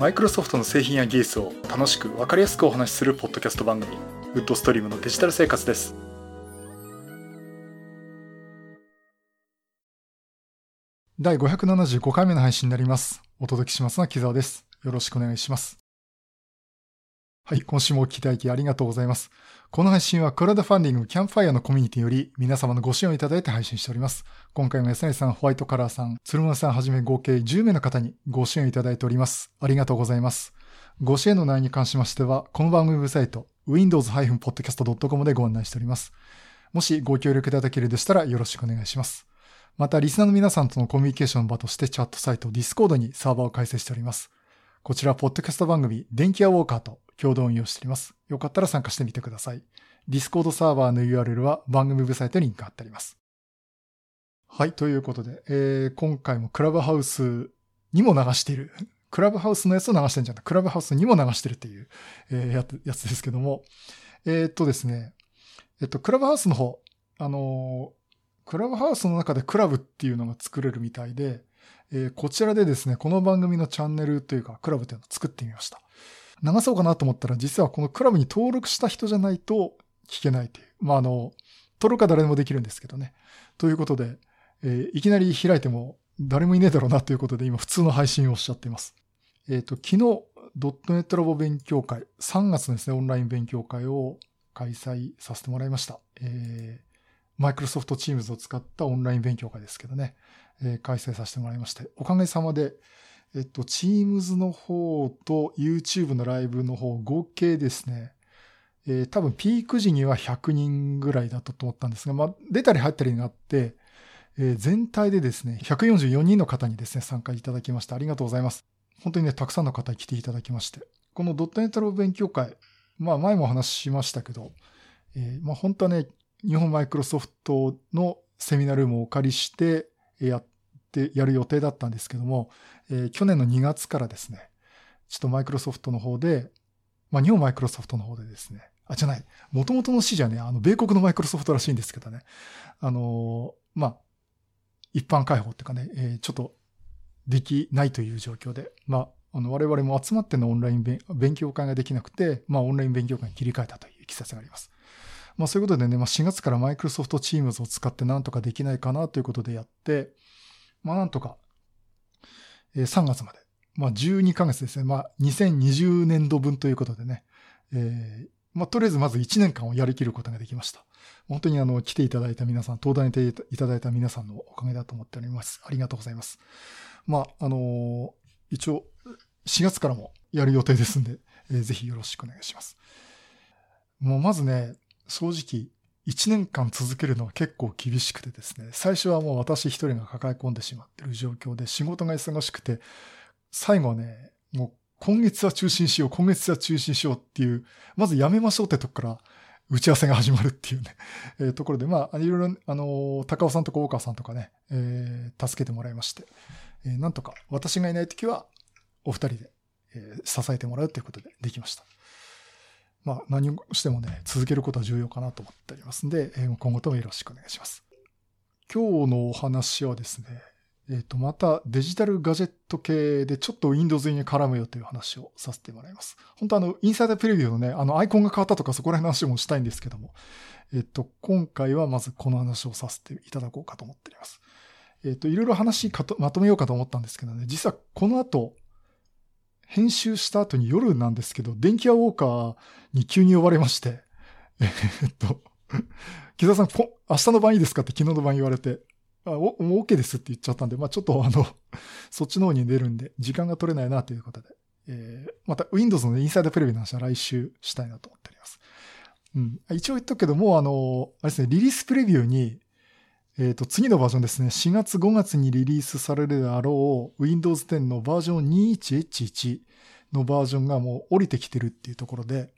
マイクロソフトの製品や技術を楽しく分かりやすくお話しするポッドキャスト番組ウッドストリームのデジタル生活です。第575回目の配信になります。お届けしますのは木澤です。よろしくお願いします。はい、今週もお聞きいただきありがとうございます。この配信はクラウドファンディングキャンプファイアのコミュニティより皆様のご支援をいただいて配信しております。今回も安成さん、ホワイトカラーさん、鶴村さんはじめ合計10名の方にご支援をいただいております。ありがとうございます。ご支援の内容に関しましては、この番組ウェブサイト、windows-podcast.com でご案内しております。もしご協力いただけるでしたらよろしくお願いします。また、リスナーの皆さんとのコミュニケーションの場としてチャットサイト Discord にサーバーを開設しております。こちら、ポッドキャスト番組、電気屋ウォーカーと共同運用しております。よかったら参加してみてください。Discord サーバーの URL は番組ウェブサイトにリンク貼ってあります。はい、ということで、えー、今回もクラブハウスにも流している。クラブハウスのやつを流してるんじゃないクラブハウスにも流してるっていう、えー、ややつですけども。えー、っとですね、えっと、クラブハウスの方、あの、クラブハウスの中でクラブっていうのが作れるみたいで、えー、こちらでですね、この番組のチャンネルというか、クラブっていうのを作ってみました。流そうかなと思ったら、実はこのクラブに登録した人じゃないと聞けないという。まあ、あの、登録は誰でもできるんですけどね。ということで、えー、いきなり開いても誰もいねえだろうなということで、今普通の配信をしちゃっています。えっ、ー、と、昨日、ドットネットラボ勉強会、3月のですね、オンライン勉強会を開催させてもらいました。えー、マイクロソフトチームズを使ったオンライン勉強会ですけどね、えー、開催させてもらいまして、おかげさまで、えっと、Teams の方と YouTube のライブの方、合計ですね、えー、多分ピーク時には100人ぐらいだったと思ったんですが、まあ、出たり入ったりがあって、えー、全体でですね、144人の方にですね、参加いただきました。ありがとうございます。本当にね、たくさんの方に来ていただきまして。このドットネットの勉強会、まあ前もお話ししましたけど、えー、まあ本当はね、日本マイクロソフトのセミナールームをお借りしてやってやる予定だったんですけども、えー、去年の2月からですね、ちょっとマイクロソフトの方で、まあ、日本マイクロソフトの方でですね、あ、じゃない、元々の指示はね、あの、米国のマイクロソフトらしいんですけどね、あのー、まあ、一般開放っていうかね、えー、ちょっとできないという状況で、まあ、あの、我々も集まってのオンライン勉強会ができなくて、まあ、オンライン勉強会に切り替えたといういきさつがあります。まあ、そういうことでね、まあ、4月からマイクロソフトチームズを使ってなんとかできないかなということでやって、まあ、なんとかえ3月まで。まあ、12ヶ月ですね。まあ、2020年度分ということでね。えー、まあ、とりあえずまず1年間をやりきることができました。本当にあの、来ていただいた皆さん、登壇にいただいた皆さんのおかげだと思っております。ありがとうございます。まあ、あのー、一応、4月からもやる予定ですんで、えー、ぜひよろしくお願いします。もうまずね、正直、1年間続けるのは結構厳しくてですね、最初はもう私一人が抱え込んでしまってる状況で仕事が忙しくて、最後はね、もう今月は中心しよう、今月は中心しようっていう、まずやめましょうってとこから打ち合わせが始まるっていうね、えー、ところで、まあ、いろいろ、あの、高尾さんとか大川さんとかね、えー、助けてもらいまして、えー、なんとか私がいないときはお二人で、えー、支えてもらうということでできました。まあ、何をしてもね、続けることは重要かなと思っておりますんで、今後ともよろしくお願いします。今日のお話はですね、えっ、ー、と、またデジタルガジェット系でちょっと Windows に絡むよという話をさせてもらいます。本当あの、インサイダープレビューのね、あの、アイコンが変わったとかそこら辺の話もしたいんですけども、えっ、ー、と、今回はまずこの話をさせていただこうかと思っております。えっ、ー、と、いろいろ話かとまとめようかと思ったんですけどね、実はこの後、編集した後に夜なんですけど、電気屋ウォーカーに急に呼ばれまして、え、っと、木澤さん、明日の晩いいですかって昨日の晩言われて、あ、お、もう OK ですって言っちゃったんで、まあちょっと あの、そっちの方に出るんで、時間が取れないなということで、えー、また Windows のインサイドプレビューの話は来週したいなと思っております。うん。一応言っとくけどもう、あの、あれですね、リリースプレビューに、え、ー、と、次のバージョンですね、4月5月にリリースされるであろう Windows 10のバージョン 21H1 のバージョンがもう降りてきてるっていうところで、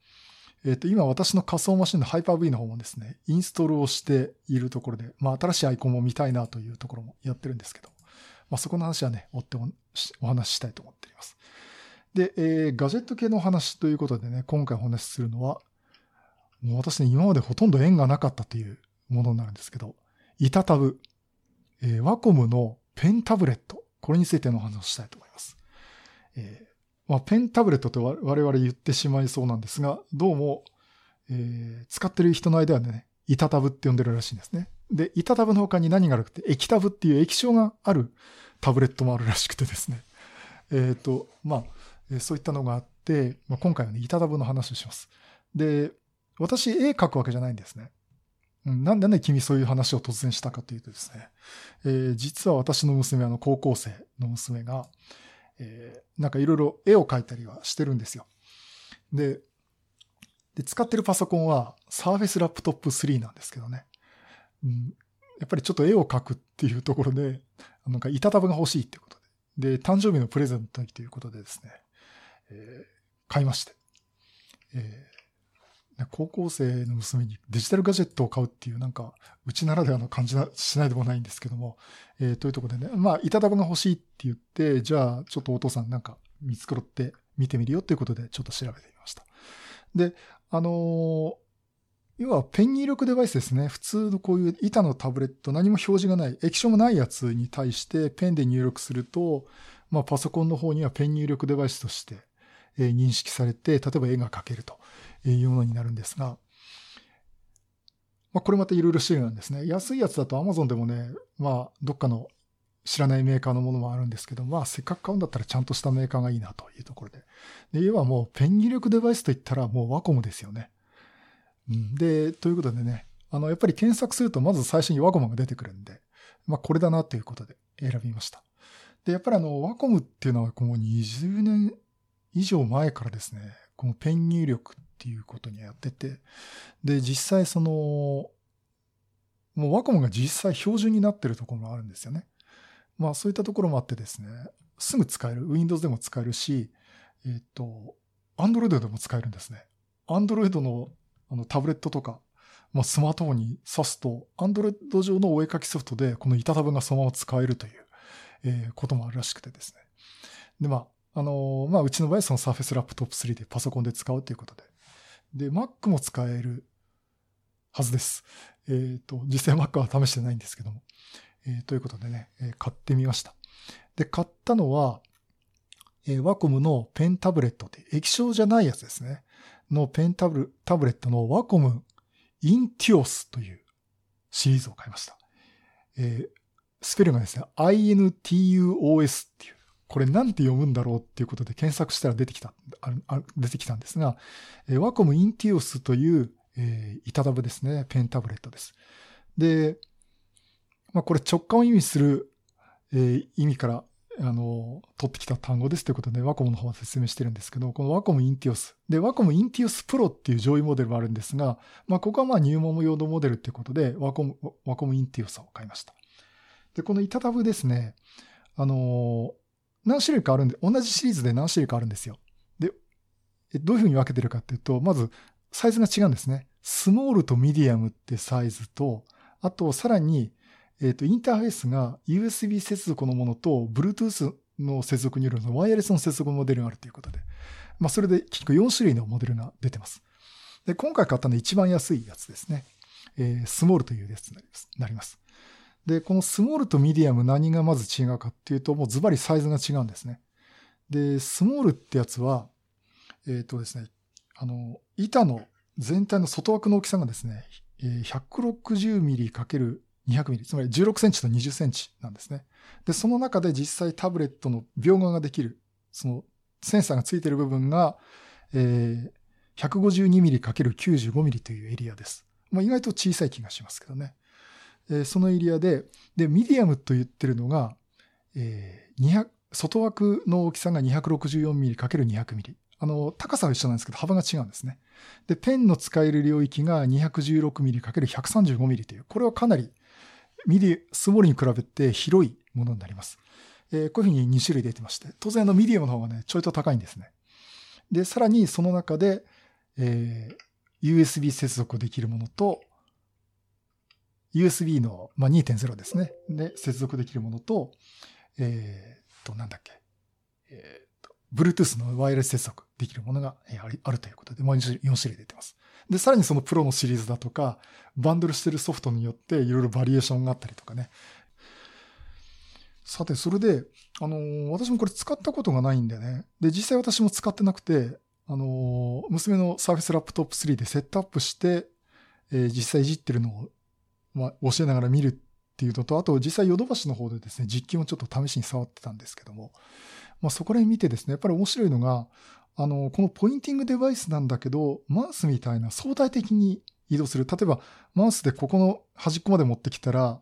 えっ、ー、と、今私の仮想マシンの Hyper-V の方もですね、インストールをしているところで、まあ新しいアイコンも見たいなというところもやってるんですけど、まあそこの話はね、追ってお話ししたいと思っています。で、えー、ガジェット系の話ということでね、今回お話しするのは、もう私ね、今までほとんど縁がなかったというものになるんですけど、イタタブ、えー、ワコムのペンタブレット、これについてのお話をしたいと思います。えー、まあ、ペンタブレットと我々言ってしまいそうなんですが、どうも、えー、使ってる人の間はね、板タブって呼んでるらしいんですね。で、板タブの他に何があるかって、液タブっていう液晶があるタブレットもあるらしくてですね。えっ、ー、と、まあ、そういったのがあって、まあ、今回はね、板タブの話をします。で、私絵描くわけじゃないんですね。なんでね、君そういう話を突然したかというとですね、えー、実は私の娘、あの、高校生の娘が、えー、なんかいろいろ絵を描いたりはしてるんですよ。で、で、使ってるパソコンは Surface Laptop 3なんですけどね。うん、やっぱりちょっと絵を描くっていうところで、なんか板タブが欲しいっていうことで。で、誕生日のプレゼントにということでですね、えー、買いまして。え、高校生の娘にデジタルガジェットを買うっていうなんか、うちならではの感じなしないでもないんですけども、えー、というところでね、まあ、板タブが欲しいって言って、じゃあ、ちょっとお父さんなんか見繕って見てみるよっていうことで、ちょっと調べてみました。で、あのー、要はペン入力デバイスですね。普通のこういう板のタブレット、何も表示がない、液晶もないやつに対してペンで入力すると、まあパソコンの方にはペン入力デバイスとして、認識されて、例えば絵が描けるというものになるんですが、まあこれまたいろいろ種類なんですね。安いやつだと Amazon でもね、まあどっかの知らないメーカーのものもあるんですけど、まあせっかく買うんだったらちゃんとしたメーカーがいいなというところで。で、要はもうペン入力デバイスといったらもうワコムですよね。うん、で、ということでね、あの、やっぱり検索するとまず最初にワコムが出てくるんで、まあこれだなということで選びました。で、やっぱりあの、ワコムっていうのはこの20年以上前からですね、このペン入力っていうことにやってて、で、実際その、もうワコムが実際標準になってるところもあるんですよね。まあそういったところもあってですね、すぐ使える。Windows でも使えるし、えっ、と、Android でも使えるんですね。Android のあのタブレットとか、まあ、スマートフォンに挿すと、Android 上のお絵描きソフトでこの板タブがそのまま使えるという、えー、こともあるらしくてですね。で、まあ、あの、まあ、うちの場合はその Surface Laptop 3でパソコンで使うということで。で、Mac も使えるはずです。えっ、ー、と、実際 Mac は試してないんですけども。えー、ということでね、えー、買ってみました。で、買ったのは、えー、ワコムのペンタブレットって液晶じゃないやつですね。のペンタブタブレットのワコムインティオスというシリーズを買いました。えー、スペルがですね、INTUOS っていう、これなんて読むんだろうっていうことで検索したら出てきた、出てきたんですが、えー、ワコム Intuos という、えー、板タブですね、ペンタブレットです。で、まあ、これ直感を意味する、えー、意味から、あの、取ってきた単語ですということで、ワコムの方は説明してるんですけど、このワコム Intuos。で、ワコム Intuos Pro っていう上位モデルもあるんですが、まあ、ここはまあ入門用のモデルっていうことで、ワコム、ワコム Intuos を買いました。で、この板タブですね、あの何種類かあるんで、同じシリーズで何種類かあるんですよ。で、どういうふうに分けてるかっていうと、まず、サイズが違うんですね。スモールとミディアムってサイズと、あと、さらに、えっ、ー、と、インターフェースが USB 接続のものと Bluetooth の接続によるワイヤレスの接続モデルがあるということで、まあ、それで結局4種類のモデルが出てます。で、今回買ったの一番安いやつですね。えー、スモールというやつになります。で、このスモールとミディアム何がまず違うかっていうと、もうズバリサイズが違うんですね。で、スモールってやつは、えっ、ー、とですね、あの、板の全体の外枠の大きさがですね、160ミリ ×200 ミリ、つまり16センチと20センチなんですね。で、その中で実際タブレットの描画ができる、そのセンサーがついている部分が、えー、152ミリ ×95 ミリというエリアです。まあ、意外と小さい気がしますけどね。え、そのエリアで、で、ミディアムと言ってるのが、えー、200、外枠の大きさが264ミリ ×200 ミリ。あの、高さは一緒なんですけど、幅が違うんですね。で、ペンの使える領域が 216mm×135mm という、これはかなりミディ、スモールに比べて広いものになります。えー、こういうふうに2種類出てまして、当然のミディアムの方がね、ちょいと高いんですね。で、さらにその中で、えー、USB 接続できるものと、USB の、まあ、2.0ですね。で、接続できるものと、えー、と、なんだっけ。えー、と、Bluetooth のワイヤレス接続できるものがあるということで、もう4種類出てます。で、さらにそのプロのシリーズだとか、バンドルしてるソフトによっていろいろバリエーションがあったりとかね。さて、それで、あのー、私もこれ使ったことがないんでね。で、実際私も使ってなくて、あのー、娘の Surface Laptop 3でセットアップして、えー、実際いじってるのを、まあ、教えながら見るっていうのと、あと実際ヨドバシの方でですね、実機もちょっと試しに触ってたんですけども、まあ、そこら辺見てですね、やっぱり面白いのが、あの、このポインティングデバイスなんだけど、マウスみたいな相対的に移動する。例えば、マウスでここの端っこまで持ってきたら、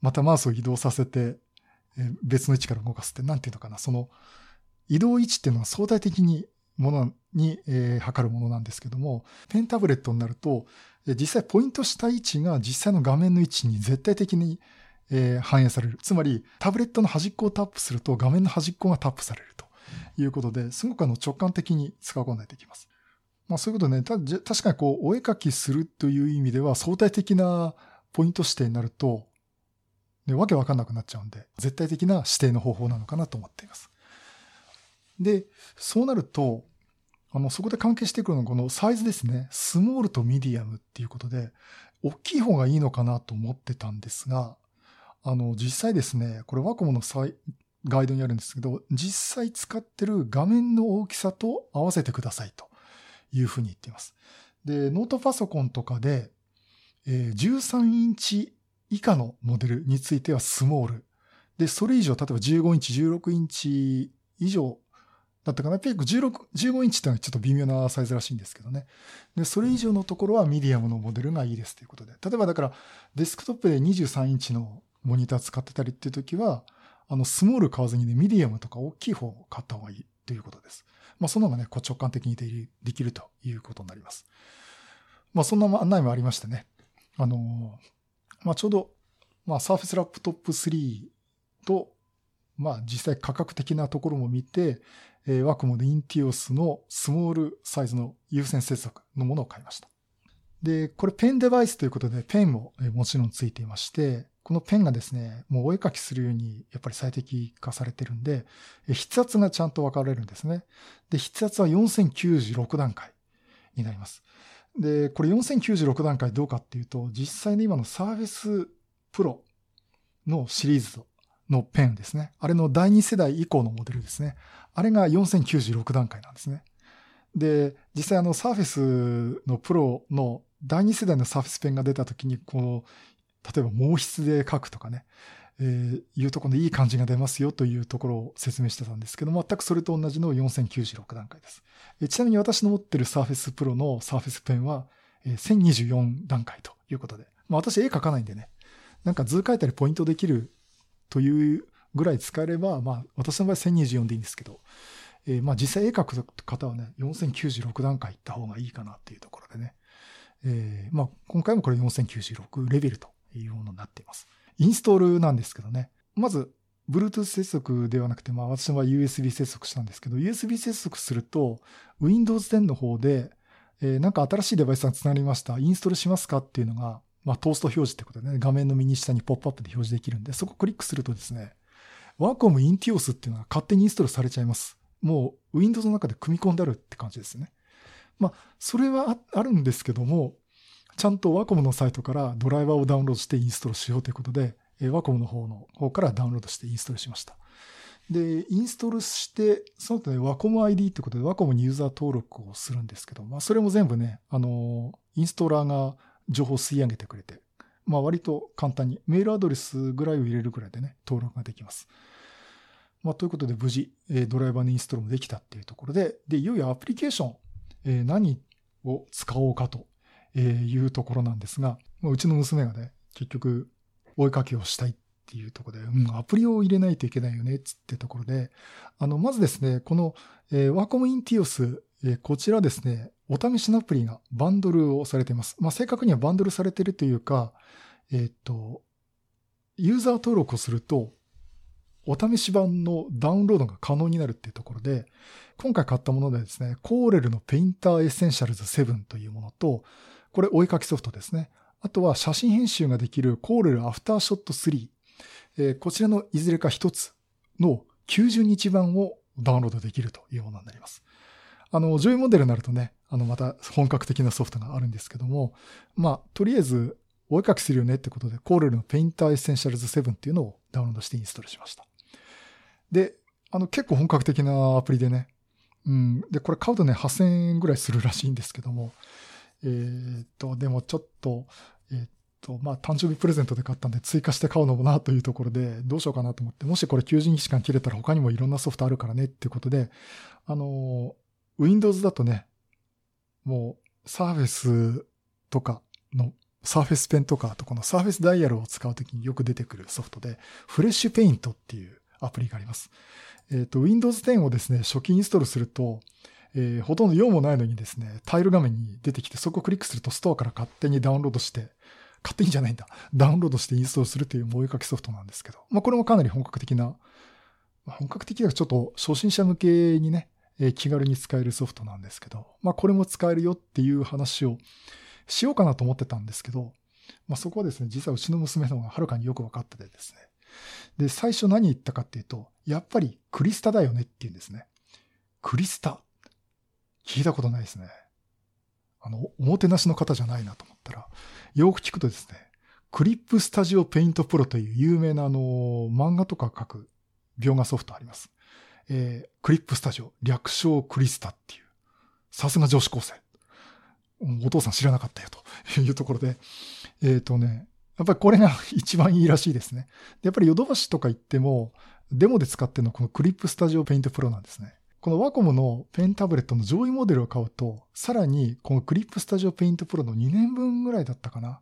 またマウスを移動させて、別の位置から動かすって、なんていうのかな、その、移動位置っていうのは相対的にものに、えー、測るものなんですけども、ペンタブレットになると、実際ポイントした位置が実際の画面の位置に絶対的に、え、反映される。つまり、タブレットの端っこをタップすると画面の端っこがタップされるということで、すごくあの直感的に使うことができます。まあそういうことね、た確かにこう、お絵描きするという意味では相対的なポイント指定になると、ね、わけわかんなくなっちゃうんで、絶対的な指定の方法なのかなと思っています。で、そうなると、あの、そこで関係してくるのはこのサイズですね。スモールとミディアムっていうことで、大きい方がいいのかなと思ってたんですが、あの、実際ですね、これワコムのガイドにあるんですけど、実際使ってる画面の大きさと合わせてくださいというふうに言っています。で、ノートパソコンとかで、え、13インチ以下のモデルについてはスモール。で、それ以上、例えば15インチ、16インチ以上だったかな？ピーク16、15インチってのはちょっと微妙なサイズらしいんですけどね。で、それ以上のところはミディアムのモデルがいいですということで。例えばだから、デスクトップで23インチのモニター使ってたりっていう時は、あの、スモール買わずにね、ミディアムとか大きい方を買った方がいいということです。まあ、その方がね、直感的にできるということになります。まあ、そんな案内もありましてね。あのまあ、ちょうど、まあ、Surface Laptop 3と、まあ、実際価格的なところも見て、えー、ワコムで Intuos のスモールサイズの有線接続のものを買いました。で、これペンデバイスということでペンももちろんついていまして、このペンがですね、もうお絵描きするようにやっぱり最適化されてるんで、筆圧がちゃんと分かれるんですね。で、筆圧は4096段階になります。で、これ4096段階どうかっていうと、実際に今のサーフェスプロのシリーズとのペンですね。あれの第2世代以降のモデルですね。あれが4096段階なんですね。で、実際あのサーフェスのプロの第2世代のサーフェスペンが出た時に、この、例えば毛筆で書くとかね、えー、いうところでいい感じが出ますよというところを説明してたんですけど、全くそれと同じの4096段階です。えちなみに私の持ってるサーフェスプロのサーフェスペンは、えー、1024段階ということで、まあ私絵描かないんでね、なんか図書いたりポイントできるというぐらい使えれば、まあ、私の場合1024でいいんですけど、えー、まあ実際絵描く方はね、4096段階いった方がいいかなっていうところでね、えー、まあ今回もこれ4096レベルというものになっています。インストールなんですけどね、まず、Bluetooth 接続ではなくて、まあ私は USB 接続したんですけど、USB 接続すると、Windows 10の方で、えー、なんか新しいデバイスが繋がりました。インストールしますかっていうのが、まあ、トースト表示ってことでね、画面の右下にポップアップで表示できるんで、そこをクリックするとですね、ワコムインティオスっていうのが勝手にインストールされちゃいます。もう Windows の中で組み込んであるって感じですね。まあ、それはあるんですけども、ちゃんとワコムのサイトからドライバーをダウンロードしてインストールしようということで、ワコムの方の方からダウンロードしてインストールしました。で、インストールして、その後ね、ワコム ID ってことでワコムにユーザー登録をするんですけど、まあ、それも全部ね、あの、インストーラーが情報を吸い上げてくれて、まあ割と簡単に、メールアドレスぐらいを入れるぐらいでね、登録ができます。まあということで無事、えドライバーのインストールもできたっていうところで、で、いよいよアプリケーション、え、何を使おうかというところなんですが、うちの娘がね、結局、追いかけをしたいっていうところで、うん、アプリを入れないといけないよね、つってところで、あの、まずですね、この、えー、ワコムインティオス、え、こちらですね、お試しのアプリがバンドルをされています。まあ、正確にはバンドルされているというか、えっ、ー、と、ユーザー登録をすると、お試し版のダウンロードが可能になるっていうところで、今回買ったものでですね、 Corel の Painter Essentials 7というものと、これお絵かきソフトですね。あとは写真編集ができる Corel AfterShot 3。えー、こちらのいずれか一つの90日版をダウンロードできるというものになります。あの、上位モデルになるとね、あの、また本格的なソフトがあるんですけども、まあ、とりあえず、お絵かきするよねってことで、 Corel の Painter Essentials 7っていうのをダウンロードしてインストールしました。で、あの結構本格的なアプリでね、うん。で、これ買うとね、8000円ぐらいするらしいんですけども、えー、っと、でもちょっと、えー、っと、まあ、誕生日プレゼントで買ったんで追加して買うのもなというところで、どうしようかなと思って、もしこれ90日間切れたら他にもいろんなソフトあるからねっていうことで、あの、Windows だとね、もう、サーフェスとかの、サーフェスペンとか、あとこのサーフェスダイヤルを使うときによく出てくるソフトで、フレッシュペイントっていうアプリがあります。えっ、ー、と、Windows 10をですね、初期インストールすると、えー、ほとんど用もないのにですね、タイル画面に出てきて、そこをクリックするとストアから勝手にダウンロードして、勝手にじゃないんだ。ダウンロードしてインストールするという萌え書きソフトなんですけど、まあこれもかなり本格的な、本格的はちょっと初心者向けにね、えー、気軽に使えるソフトなんですけど、まあこれも使えるよっていう話をしようかなと思ってたんですけど、まあそこはですね、実はうちの娘の方がはるかによく分かっててですね。で、最初何言ったかっていうと、やっぱりクリスタだよねって言うんですね。クリスタ？聞いたことないですね。あの、おもてなしの方じゃないなと思ったら、よく聞くとですね、CLIP STUDIO PAINT PRO という有名なあの、漫画とか書く描画ソフトあります。えー、 CLIP STUDIO、略称クリスタっていう。さすが女子高生。お父さん知らなかったよというところで、えっ、ー、とね、やっぱりこれが 一番いいらしいですね。やっぱりヨドバシとか行っても、デモで使ってるのはこの CLIP STUDIO PAINT PRO なんですね。このワコムのペンタブレットの上位モデルを買うと、さらにこの CLIP STUDIO PAINT PRO の2年分ぐらいだったかな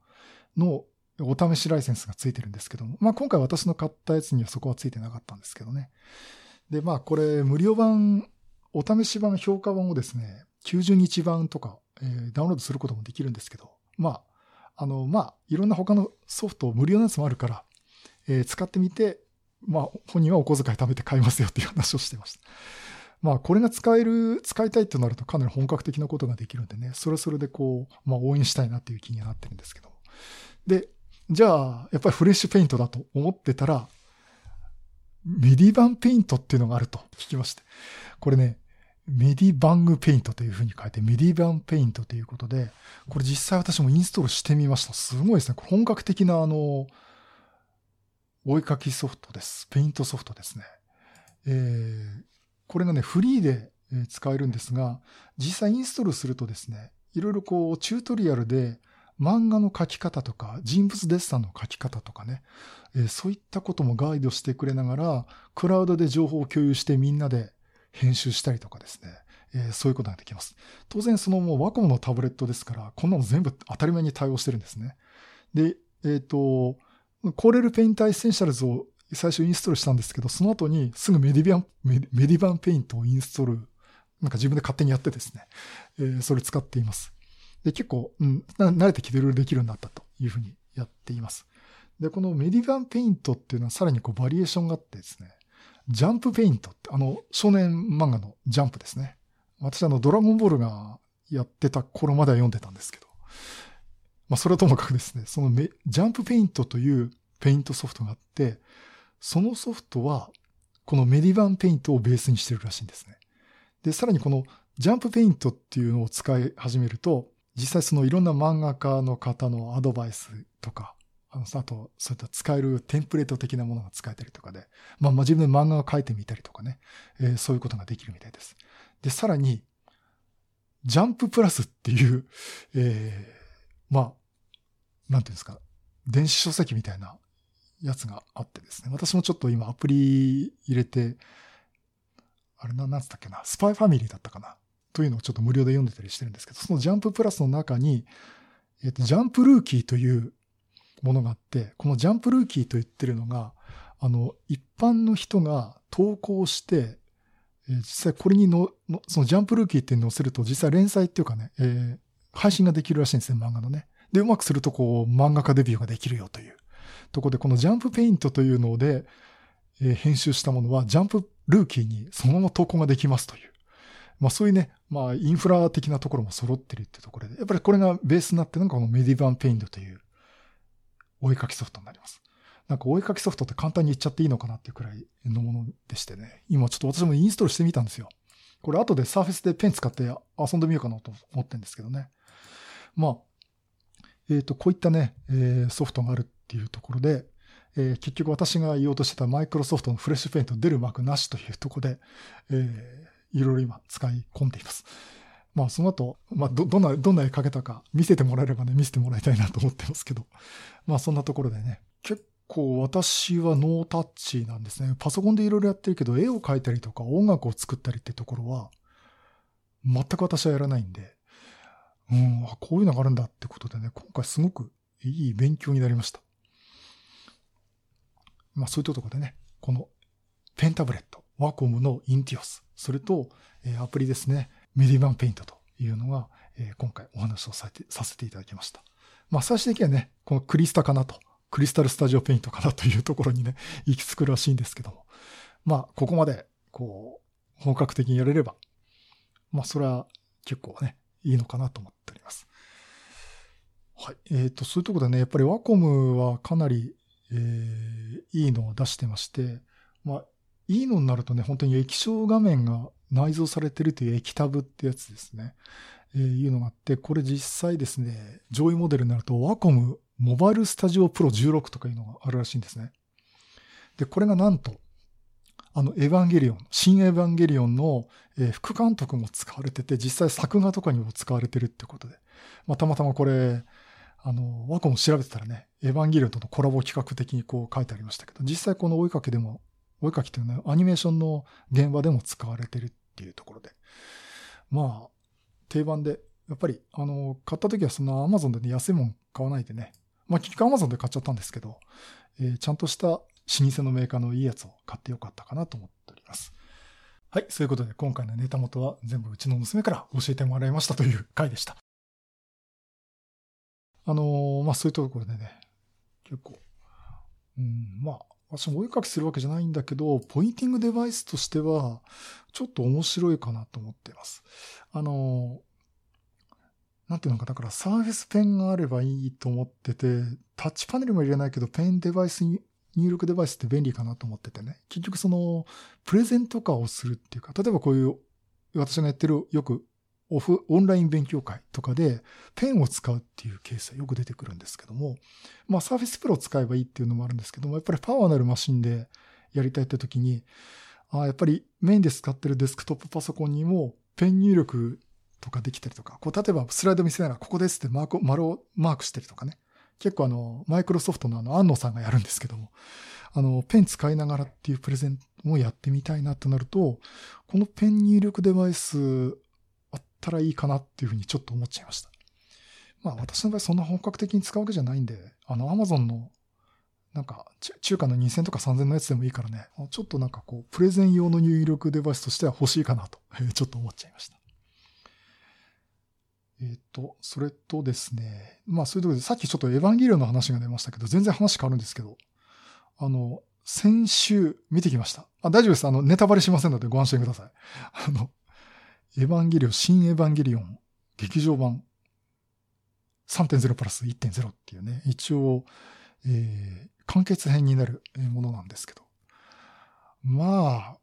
のお試しライセンスがついてるんですけども、まあ今回私の買ったやつにはそこはついてなかったんですけどね。で、まあこれ無料版、お試し版、評価版をですね、90日版とか、えー、ダウンロードすることもできるんですけど、まあ、あの、まあ、いろんな他のソフト、無料のやつもあるから、えー、使ってみて、まあ、本人はお小遣い貯めて買いますよっていう話をしてました。まあ、これが使える、使いたいってなるとかなり本格的なことができるんでね、それはそれでこう、まあ、応援したいなっていう気にはなってるんですけど。で、じゃあ、やっぱりフレッシュペイントだと思ってたら、メディバンペイントっていうのがあると聞きまして。これね、メディバングペイントというふうに書いて、メディバンペイントということで、これ実際私もインストールしてみました。すごいですね。本格的なあの、お絵かきソフトです。ペイントソフトですね。えー、これがね、フリーで使えるんですが、実際インストールするとですね、いろいろこう、チュートリアルで漫画の描き方とか、人物デッサンの描き方とかね、えー、そういったこともガイドしてくれながら、クラウドで情報を共有してみんなで編集したりとかですね、えー、そういうことができます。当然そのもうワコムのタブレットですから、こんなの全部当たり前に対応してるんですね。で、えっ、ー、と、コーレルペインターエッセンシャルズを最初インストールしたんですけど、その後にすぐメディバン、メディバンペイントをインストール、なんか自分で勝手にやってですね、えー、それ使っています。で、結構、うん、慣れてきてるできるようになったというふうにやっています。で、このメディバンペイントっていうのはさらにこうバリエーションがあってですね、ジャンプペイントって、あの、少年漫画のジャンプですね。私あの、ドラゴンボールがやってた頃までは読んでたんですけど、まあ、それはともかくですね、そのメジャンプペイントというペイントソフトがあって、そのソフトは、このメディバンペイントをベースにしてるらしいんですね。で、さらにこのジャンプペイントっていうのを使い始めると、実際そのいろんな漫画家の方のアドバイスとか、あの、あと、そういった使えるテンプレート的なものが使えたりとかで、まあ、自分で漫画を描いてみたりとかね、えー、そういうことができるみたいです。で、さらに、ジャンププラスっていう、えー、まあ、なんていうんですか、電子書籍みたいなやつがあってですね。私もちょっと今アプリ入れて、あれな、なんつったっけな、スパイファミリーだったかな。というのをちょっと無料で読んでたりしてるんですけど、そのジャンププラスの中に、えっ、と、ジャンプルーキーというものがあって、このジャンプルーキーと言ってるのが、あの、一般の人が投稿して、えー、実際これにのの、そのジャンプルーキーって載せると、実際連載っていうかね、えー、配信ができるらしいんですね、漫画のね。で、うまくするとこう、漫画家デビューができるよという。とこで、このジャンプペイントというので、えー、編集したものは、ジャンプルーキーにそのまま投稿ができますという。まあそういうね、まあインフラ的なところも揃ってるってところで、やっぱりこれがベースになってるのがこのメディバンペイントというお絵かきソフトになります。なんかお絵かきソフトって簡単に言っちゃっていいのかなっていうくらいのものでしてね。今ちょっと私もインストールしてみたんですよ。これ後でサーフェスでペン使って遊んでみようかなと思ってるんですけどね。まあ、えっ、ー、と、こういったね、えー、ソフトがあるっていうところで、えー、結局私が言おうとしてたマイクロソフトのフレッシュペイント出る幕なしというところで、えー、いろいろ今使い込んでいます。まあその後、まあど、どんな、どんな絵描けたか見せてもらえればね、見せてもらいたいなと思ってますけど。まあそんなところでね、結構私はノータッチなんですね。パソコンでいろいろやってるけど、絵を描いたりとか音楽を作ったりってところは、全く私はやらないんで、うん、あこういうのがあるんだってことでね、今回すごくいい勉強になりました。まあそういったところでね、このペンタブレット、ワコムのインティオス、それと、えアプリですね、メディバンペイントというのが、え今回お話をさせてさせていただきました。まあ最終的にはね、このクリスタかなと、クリスタルスタジオペイントかなというところにね、行き着くらしいんですけども。まあここまで、こう、本格的にやれれば、まあそれは結構ね、いいのかなと思っております。はい。えっ、ー、と、そういうところでね、やっぱりワコムはかなり、えー、いいのを出してまして、まあ、いいのになるとね、本当に液晶画面が内蔵されてるという液タブってやつですね。えー、いうのがあって、これ実際ですね、上位モデルになるとワコムモバイルスタジオプロ16とかいうのがあるらしいんですね。で、これがなんと、あの、エヴァンゲリオン、新エヴァンゲリオンの、えー、副監督も使われてて、実際作画とかにも使われてるってことで、まあ、たまたまこれ、あの、ワコも調べてたらね、エヴァンゲリオンとのコラボ企画的にこう書いてありましたけど、実際この追いかけでも、追いかけっていうのはアニメーションの現場でも使われてるっていうところで、まあ、定番で、やっぱり、あの、買った時はそんな Amazon で、ね、安いもん買わないでね、まあ結局 Amazon で買っちゃったんですけど、えー、ちゃんとした老舗のメーカーのいいやつを買ってよかったかなと思っております。はい。そういうことで今回のネタ元は全部うちの娘から教えてもらいましたという回でした。あのー、まあそういうところでね、結構、うん、まあ、私もお絵かきするわけじゃないんだけど、ポインティングデバイスとしては、ちょっと面白いかなと思っています。あの、なんていうのか、だからサーフェスペンがあればいいと思ってて、タッチパネルも入れないけど、ペンデバイスに入力デバイスって便利かなと思っててね。結局その、プレゼント化をするっていうか、例えばこういう、私がやってるよくオフ、オンライン勉強会とかでペンを使うっていうケースはよく出てくるんですけども、まあサーフィスプロを使えばいいっていうのもあるんですけども、やっぱりパワーなるマシンでやりたいって時に、あやっぱりメインで使ってるデスクトップパソコンにもペン入力とかできたりとか、こう例えばスライド見せながらここですってマーク、丸をマークしたりとかね。結構あの、マイクロソフトのあの、安野さんがやるんですけども、あの、ペン使いながらっていうプレゼンもやってみたいなとなると、このペン入力デバイスったらいいかなっていうふうにちょっと思っちゃいました。まあ私の場合そんな本格的に使うわけじゃないんで、あの、アマゾンのなんか、中華の2000とか3000のやつでもいいからね、ちょっとなんかこう、プレゼン用の入力デバイスとしては欲しいかなと、ちょっと思っちゃいました。えっ、ー、と、それとですね、まあそういうところで、さっきちょっとエヴァンゲリオンの話が出ましたけど、全然話変わるんですけど、あの、先週見てきました。あ、大丈夫です。あの、ネタバレしませんのでご安心ください。あの、エヴァンゲリオン、新エヴァンゲリオン、劇場版3.0プラス1.0っていうね、一応、えー、完結編になるものなんですけど。まあ、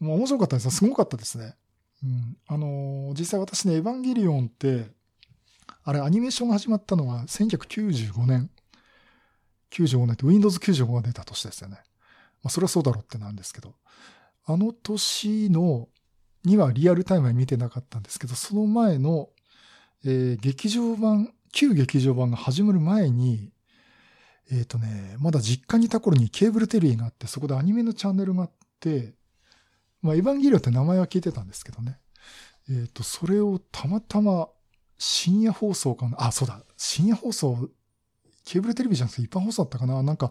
まあ面白かったですすごかったですね。うん、あのー、実際私ね、エヴァンゲリオンって、あれ、アニメーションが始まったのは1995年。95年って Windows 95が出た年ですよね。まあ、それはそうだろうってなんですけど。あの年の、にはリアルタイムは見てなかったんですけど、その前の、えー、劇場版、旧劇場版が始まる前に、えっ、ー、とね、まだ実家にいた頃にケーブルテレビがあって、そこでアニメのチャンネルがあって、まあ、エヴァンゲリオンって名前は聞いてたんですけどね。えっ、ー、と、それをたまたま深夜放送かな。あ、そうだ。深夜放送、ケーブルテレビじゃなくて一般放送だったかな。なんか、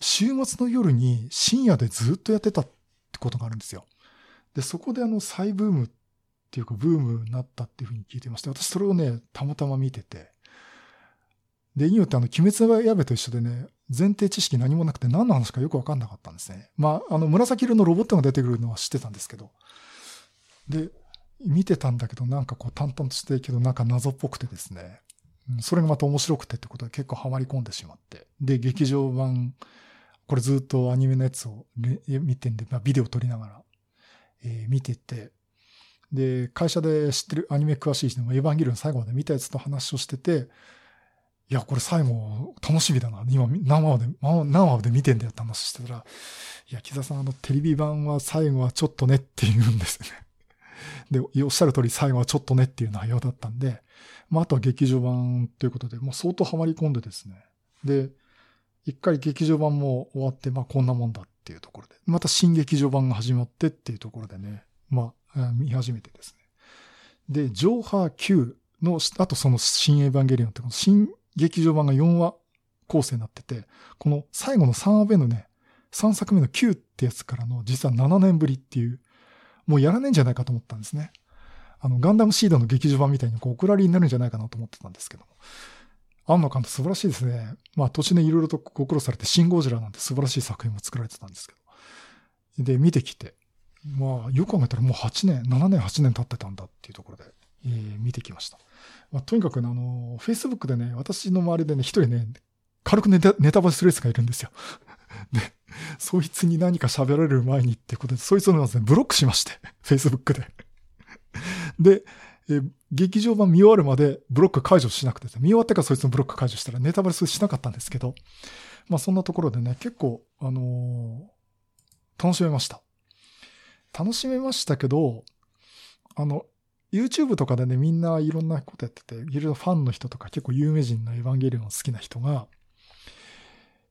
週末の夜に深夜でずっとやってたってことがあるんですよ。で、そこであの再ブームっていうかブームになったっていうふうに聞いてまして、私それをね、たまたま見てて。で、いいよってあの、鬼滅の刃と一緒でね、前提知識何もなくて何の話かよくわかんなかったんですね。まあ、あの、紫色のロボットが出てくるのは知ってたんですけど。で、見てたんだけど、なんかこう淡々としてるけど、なんか謎っぽくてですね。それがまた面白くてってことで結構ハマり込んでしまって。で、劇場版、これずっとアニメのやつを見てんで、まあ、ビデオ撮りながら、えー、見てて、で、会社で知ってるアニメ詳しい人もエヴァンゲリオン最後まで見たやつと話をしてて、いや、これ最後楽しみだな。今生話で、生話で見てんだよって話してたら、いや、木澤さん、あの、テレビ版は最後はちょっとねって言うんですよね。で、おっしゃる通り最後はちょっとねっていう内容だったんで、まあ、あとは劇場版ということで、もう相当ハマり込んでですね。で、一回劇場版も終わって、まあ、こんなもんだっていうところで、また新劇場版が始まってっていうところでね、まあ、見始めてですね。で、ジョーハー Q の、あとその新エヴァンゲリオンってこの新劇場版が4話構成になってて、この最後の3話目のね、3作目の9ってやつからの実は7年ぶりっていう、もうやらねえんじゃないかと思ったんですね。あの、ガンダムシードの劇場版みたいにこう、お蔵入りになるんじゃないかなと思ってたんですけども。庵野監督素晴らしいですね。まあ、途中でいろいろとご苦労されて、シン・ゴジラなんて素晴らしい作品も作られてたんですけど。で、見てきて、まあ、よく考えたらもう8年、7年、8年経ってたんだっていうところで、えー、見てきました。まあ、とにかくね、あの、Facebook でね、私の周りでね、一人ね、軽くネタネタバレするやつがいるんですよ。で、そいつに何か喋られる前にってことで、そいつをまずね、ブロックしまして、Facebook で。で、え劇場版見終わるまでブロック解除しなくて、見終わってからそいつのブロック解除したらネタバレしなかったんですけど、まあそんなところでね、結構、あのー、楽しめました。楽しめましたけど、あの、YouTube とかでね、みんないろんなことやってて、いろいろファンの人とか結構有名人のエヴァンゲリオン好きな人が、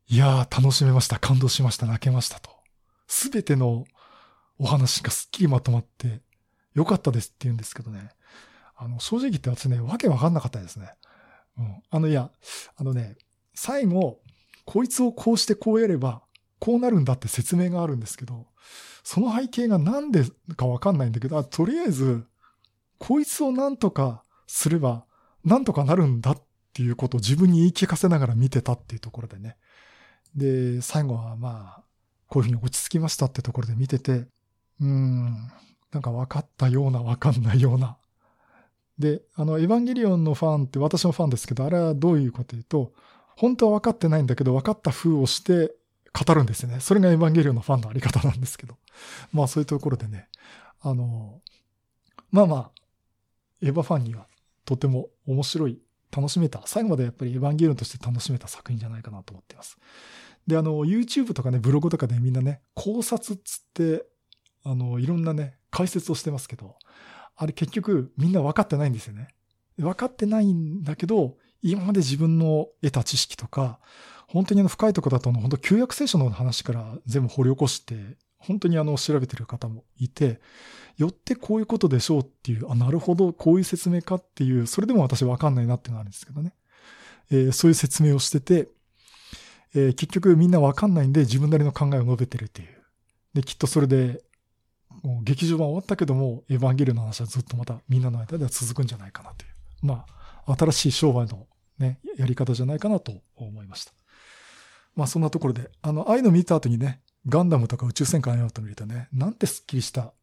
いやー楽しめました、感動しました、泣けましたと。すべてのお話がすっきりまとまって、よかったですって言うんですけどね。あの、正直言って私ね、わけわかんなかったですね。うん。あの、いや、あのね、最後、こいつをこうしてこうやれば、こうなるんだって説明があるんですけど、その背景がなんでかわかんないんだけど、とりあえず、こいつをなんとかすれば、なんとかなるんだっていうことを自分に言い聞かせながら見てたっていうところでね。で、最後はまあ、こういうふうに落ち着きましたってところで見てて、うーん、なんか分かったような分かんないような。で、あの、エヴァンゲリオンのファンって私のファンですけど、あれはどういうこと言うと、本当は分かってないんだけど、分かった風をして語るんですよね。それがエヴァンゲリオンのファンのあり方なんですけど。まあそういうところでね、あの、まあまあ、エヴァファンにはとても面白い、楽しめた、最後までやっぱりエヴァンゲリオンとして楽しめた作品じゃないかなと思っています。で、あの、YouTube とかね、ブログとかでみんなね、考察っつって、あの、いろんなね、解説をしてますけど、あれ結局みんな分かってないんですよね。分かってないんだけど、今まで自分の得た知識とか、本当にあの深いとこだとの、本当旧約聖書の話から全部掘り起こして、本当にあの調べてる方もいて、よってこういうことでしょうっていう、あ、なるほど、こういう説明かっていう、それでも私分かんないなっていうのがあるんですけどね。えー、そういう説明をしてて、えー、結局みんな分かんないんで自分なりの考えを述べてるっていう。で、きっとそれでもう劇場版終わったけども、エヴァンゲリオンの話はずっとまたみんなの間では続くんじゃないかなという。まあ、新しい商売のね、やり方じゃないかなと思いました。まあそんなところで、あの、ああいうの見た後にね、ガンダムとか宇宙戦艦ヤマト見るとね、なんてスッキリした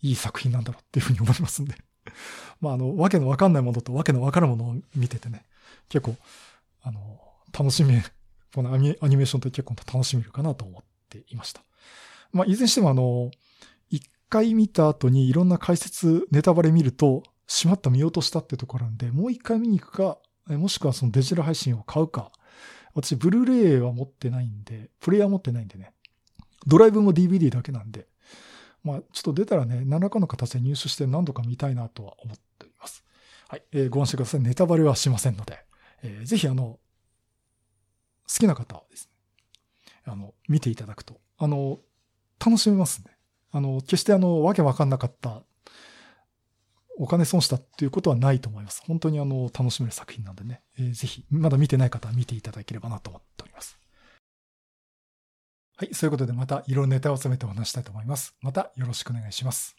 いい作品なんだろうっていうふうに思いますんで。まああの、わけのわかんないものとわけのわかるものを見ててね、結構、あの、楽しめ、このアニメーションって結構楽しめるかなと思っていました。まあ、いずれにしてもあの、回見た後にいろんな解説、ネタバレ見ると、しまった見落としたってところなんで、もう一回見に行くか、もしくはそのデジタル配信を買うか。私、ブルーレイは持ってないんで、プレイヤー持ってないんでね。ドライブも DVD だけなんで、まあ、ちょっと出たらね、何らかの形で入手して何度か見たいなとは思っております。はい。えー、ご安心ください。ネタバレはしませんので、えー、ぜひあの、好きな方はですね、あの、見ていただくと、あの、楽しめますね。あの、決してあの、わけわかんなかった、お金損したっていうことはないと思います。本当にあの、楽しめる作品なんでね、えー、ぜひ、まだ見てない方は見ていただければなと思っております。はい、そういうことでまたいろいろネタを詰めてお話したいと思います。またよろしくお願いします。